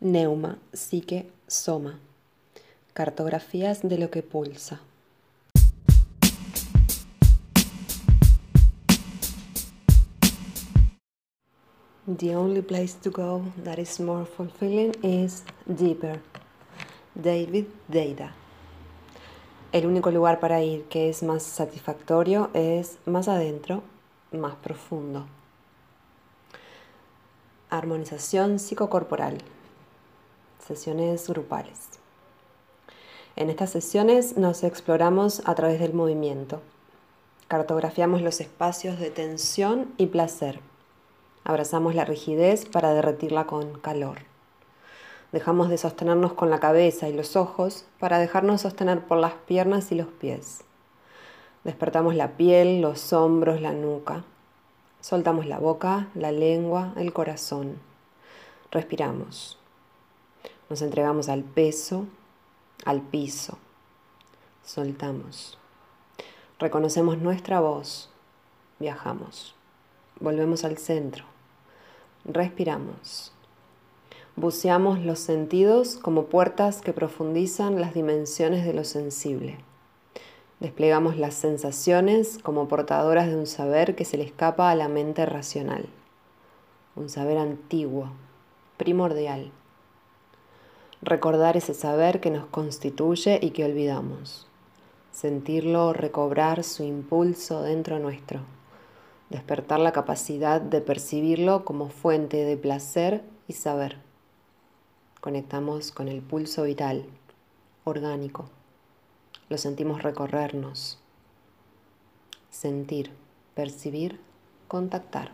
Neuma, psique, soma. Cartografías de lo que pulsa. The only place to go that is more fulfilling is deeper. David Deida. El único lugar para ir que es más satisfactorio es más adentro, más profundo. Armonización psicocorporal sesiones grupales. En estas sesiones nos exploramos a través del movimiento. Cartografiamos los espacios de tensión y placer. Abrazamos la rigidez para derretirla con calor. Dejamos de sostenernos con la cabeza y los ojos para dejarnos sostener por las piernas y los pies. Despertamos la piel, los hombros, la nuca. Soltamos la boca, la lengua, el corazón. Respiramos. Nos entregamos al peso, al piso. Soltamos. Reconocemos nuestra voz. Viajamos. Volvemos al centro. Respiramos. Buceamos los sentidos como puertas que profundizan las dimensiones de lo sensible. Desplegamos las sensaciones como portadoras de un saber que se le escapa a la mente racional. Un saber antiguo, primordial recordar ese saber que nos constituye y que olvidamos, sentirlo recobrar su impulso dentro nuestro, despertar la capacidad de percibirlo como fuente de placer y saber. Conectamos con el pulso vital, orgánico, lo sentimos recorrernos, sentir, percibir, contactar.